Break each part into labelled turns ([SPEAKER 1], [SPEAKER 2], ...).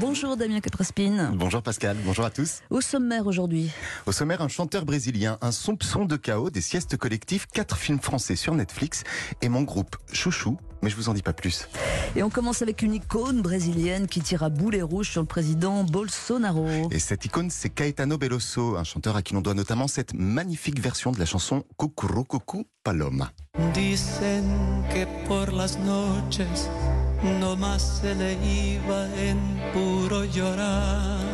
[SPEAKER 1] Bonjour Damien Catraspine.
[SPEAKER 2] Bonjour Pascal, bonjour à tous.
[SPEAKER 1] Au sommaire aujourd'hui.
[SPEAKER 2] Au sommaire, un chanteur brésilien, un soupçon de chaos, des siestes collectives, quatre films français sur Netflix et mon groupe Chouchou, mais je vous en dis pas plus.
[SPEAKER 1] Et on commence avec une icône brésilienne qui tire à boulet rouge sur le président Bolsonaro.
[SPEAKER 2] Et cette icône, c'est Caetano Veloso, un chanteur à qui l'on doit notamment cette magnifique version de la chanson Cucurucucu Paloma.
[SPEAKER 3] Dicen que por las noches no más se le iba en puro llorar.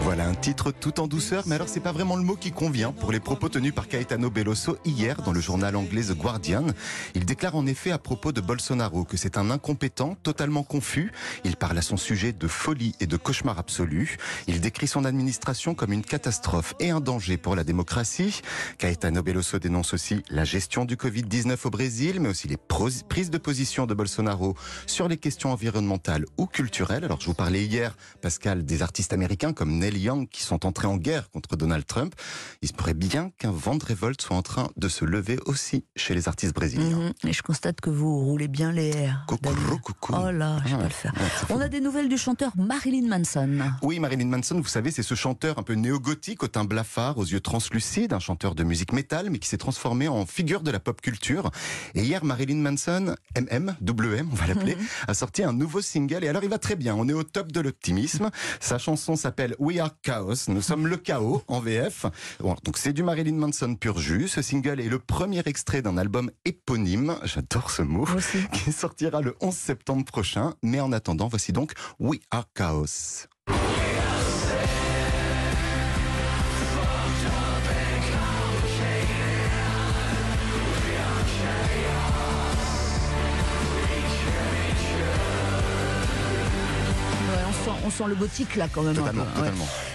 [SPEAKER 2] Voilà un titre tout en douceur, mais alors c'est pas vraiment le mot qui convient pour les propos tenus par Caetano Belloso hier dans le journal anglais The Guardian. Il déclare en effet à propos de Bolsonaro que c'est un incompétent, totalement confus. Il parle à son sujet de folie et de cauchemar absolu. Il décrit son administration comme une catastrophe et un danger pour la démocratie. Caetano Belloso dénonce aussi la gestion du Covid-19 au Brésil, mais aussi les prises de position de Bolsonaro sur les questions environnementales ou culturelles. Alors je vous parlais hier, Pascal, des artistes américains comme Young qui sont entrés en guerre contre Donald Trump. Il se pourrait bien qu'un vent de révolte soit en train de se lever aussi chez les artistes brésiliens.
[SPEAKER 1] Mhm. et je constate que vous roulez bien les airs.
[SPEAKER 2] Coucou, coucou.
[SPEAKER 1] Oh là, je pas le faire. On a des nouvelles du chanteur Marilyn Manson.
[SPEAKER 2] Oui, Marilyn Manson, vous savez, c'est ce chanteur un peu néo-gothique, au teint blafard, aux yeux translucides, un chanteur de musique métal, mais qui s'est transformé en figure de la pop culture. Et hier, Marilyn Manson, MM, WM, on va l'appeler, mhm. a sorti un nouveau single. Et alors, il va très bien. On est au top de l'optimisme. Sa chanson s'appelle We Are Chaos. Nous sommes le chaos en VF. donc c'est du Marilyn Manson pur jus. Ce single est le premier extrait d'un album éponyme, j'adore ce mot, qui sortira le 11 septembre prochain. Mais en attendant, voici donc We Are Chaos.
[SPEAKER 1] Sent le gothique là quand même.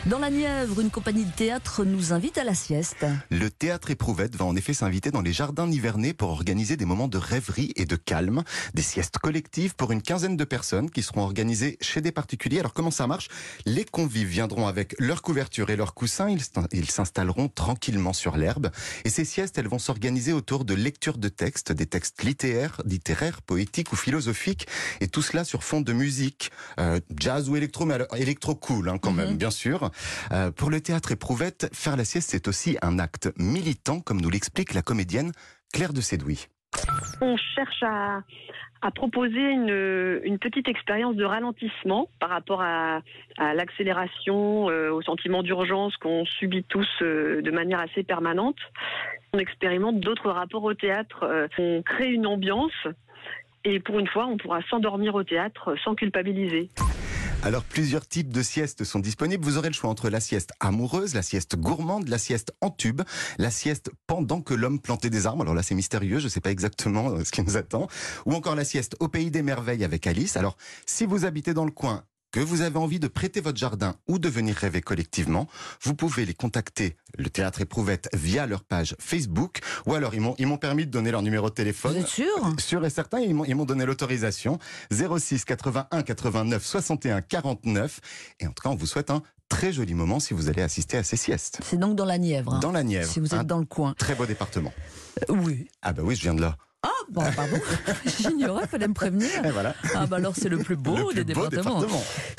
[SPEAKER 1] Dans la Nièvre, une compagnie de théâtre nous invite à la sieste.
[SPEAKER 2] Le théâtre Éprouvette va en effet s'inviter dans les jardins nivernais pour organiser des moments de rêverie et de calme, des siestes collectives pour une quinzaine de personnes qui seront organisées chez des particuliers. Alors comment ça marche? Les convives viendront avec leur couverture et leurs coussins, ils s'installeront tranquillement sur l'herbe et ces siestes, elles vont s'organiser autour de lectures de textes, des textes littéraires, littéraires, poétiques ou philosophiques et tout cela sur fond de musique, euh, jazz ou électro, mais électro cool hein, quand même, mhm. bien sûr. Euh, pour le théâtre éprouvette, faire la sieste, c'est aussi un acte militant, comme nous l'explique la comédienne Claire de Sédouy.
[SPEAKER 4] On cherche à, proposer une, petite expérience de ralentissement par rapport à, l'accélération, euh, au sentiment d'urgence qu'on subit tous euh, de manière assez permanente. On expérimente d'autres rapports au théâtre. on crée une ambiance et pour une fois, on pourra s'endormir au théâtre sans culpabiliser.
[SPEAKER 2] Alors plusieurs types de siestes sont disponibles. Vous aurez le choix entre la sieste amoureuse, la sieste gourmande, la sieste en tube, la sieste pendant que l'homme plantait des arbres. Alors là c'est mystérieux, je ne sais pas exactement euh, ce qui nous attend. Ou encore la sieste au pays des merveilles avec Alice. Alors si vous habitez dans le coin que vous avez envie de prêter votre jardin ou de venir rêver collectivement, vous pouvez les contacter, le Théâtre Éprouvette, via leur page Facebook, ou alors ils m'ont, ils m'ont permis de donner leur numéro de téléphone. Vous
[SPEAKER 1] êtes sûr?
[SPEAKER 2] Sûr et certain, ils m'ont, ils m'ont donné l'autorisation. 06 81 89 61 49. Et en tout cas, on vous souhaite un très joli moment si vous allez assister à ces siestes.
[SPEAKER 1] C'est donc dans la Nièvre. Hein,
[SPEAKER 2] dans la Nièvre.
[SPEAKER 1] Si vous êtes dans le coin.
[SPEAKER 2] Très beau département.
[SPEAKER 1] Euh, oui.
[SPEAKER 2] Ah bah oui, je viens de là.
[SPEAKER 1] Bon, pardon, j'ignorais, fallait me prévenir.
[SPEAKER 2] Et voilà.
[SPEAKER 1] Ah, bah alors c'est le plus beau des départements.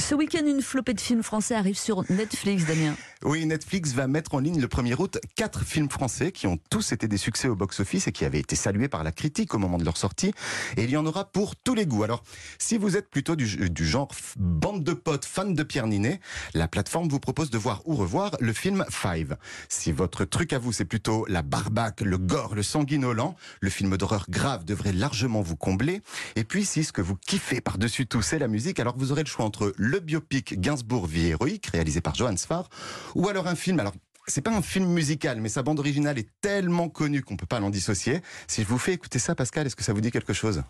[SPEAKER 1] Ce week-end, une flopée de films français arrive sur Netflix, Damien.
[SPEAKER 2] Oui, Netflix va mettre en ligne le 1er août quatre films français qui ont tous été des succès au box-office et qui avaient été salués par la critique au moment de leur sortie. Et il y en aura pour tous les goûts. Alors, si vous êtes plutôt du, genre bande de potes fans de Pierre Ninet, la plateforme vous propose de voir ou revoir le film Five. Si votre truc à vous, c'est plutôt la barbaque, le gore, le sanguinolent, le film d'horreur grave devrait largement vous combler. Et puis, si ce que vous kiffez par-dessus tout, c'est la musique, alors vous aurez le choix entre le biopic Gainsbourg vie héroïque, réalisé par Johannes Farr, ou alors un film, alors c'est pas un film musical, mais sa bande originale est tellement connue qu'on peut pas l'en dissocier. Si je vous fais écouter ça, Pascal, est-ce que ça vous dit quelque chose?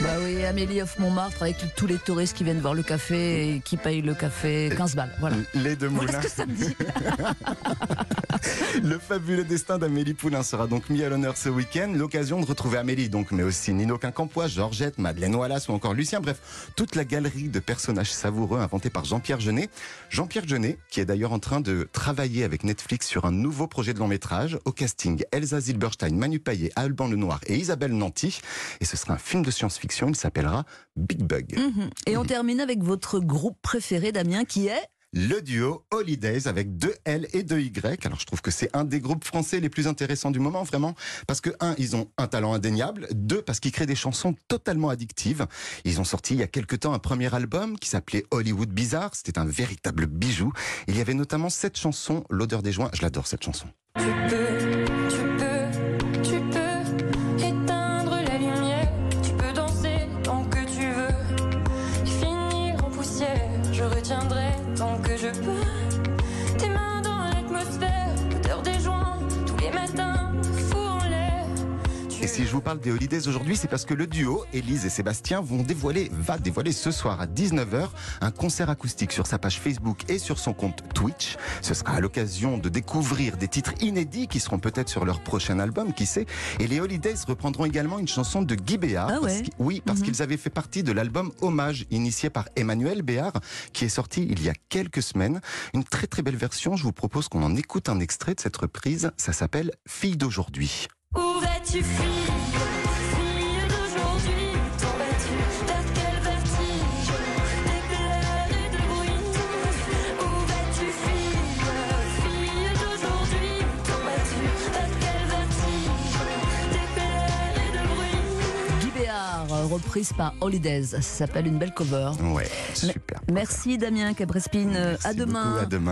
[SPEAKER 1] Bah oui, Amélie Hoff Montmartre avec tous les touristes qui viennent voir le café et qui payent le café 15 balles. Voilà.
[SPEAKER 2] Les deux moulins.
[SPEAKER 1] Voilà ce que ça me dit.
[SPEAKER 2] Le fabuleux destin d'Amélie Poulain sera donc mis à l'honneur ce week-end. L'occasion de retrouver Amélie, donc, mais aussi Nino Quincampoix, Georgette, Madeleine Wallace ou encore Lucien. Bref, toute la galerie de personnages savoureux inventés par Jean-Pierre Jeunet. Jean-Pierre Jeunet, qui est d'ailleurs en train de travailler avec Netflix sur un nouveau projet de long métrage. Au casting, Elsa Zilberstein, Manu Payet, Alban Lenoir et Isabelle Nanty. Et ce sera un film de science-fiction. Il s'appellera Big Bug.
[SPEAKER 1] Mhm. Et on termine avec votre groupe préféré, Damien, qui est
[SPEAKER 2] le duo Holidays avec deux L et deux Y. Alors je trouve que c'est un des groupes français les plus intéressants du moment, vraiment, parce que un, ils ont un talent indéniable, deux, parce qu'ils créent des chansons totalement addictives. Ils ont sorti il y a quelque temps un premier album qui s'appelait Hollywood Bizarre. C'était un véritable bijou. Il y avait notamment cette chanson, L'odeur des joints. Je l'adore cette chanson. here. Si je vous parle des Holidays aujourd'hui, c'est parce que le duo, Élise et Sébastien, vont dévoiler, va dévoiler ce soir à 19h un concert acoustique sur sa page Facebook et sur son compte Twitch. Ce sera à l'occasion de découvrir des titres inédits qui seront peut-être sur leur prochain album, qui sait. Et les Holidays reprendront également une chanson de Guy Béard.
[SPEAKER 1] Ah ouais.
[SPEAKER 2] oui, parce mhm. qu'ils avaient fait partie de l'album Hommage, initié par Emmanuel Béard, qui est sorti il y a quelques semaines. Une très très belle version. Je vous propose qu'on en écoute un extrait de cette reprise. Ça s'appelle Fille d'aujourd'hui.
[SPEAKER 5] Où vas-tu, fille Fille d'aujourd'hui, t'en vas-tu Vers quel vertige? D'éclairs et de bruit Où vas-tu, fille Fille d'aujourd'hui, t'en vas-tu Vers quel vertige? D'éclairs et de bruit
[SPEAKER 1] Guy Béard, reprise par Holidays. Ça s'appelle une belle cover.
[SPEAKER 2] Ouais, super.
[SPEAKER 1] Merci Damien Cabrespine.
[SPEAKER 2] à demain. à demain.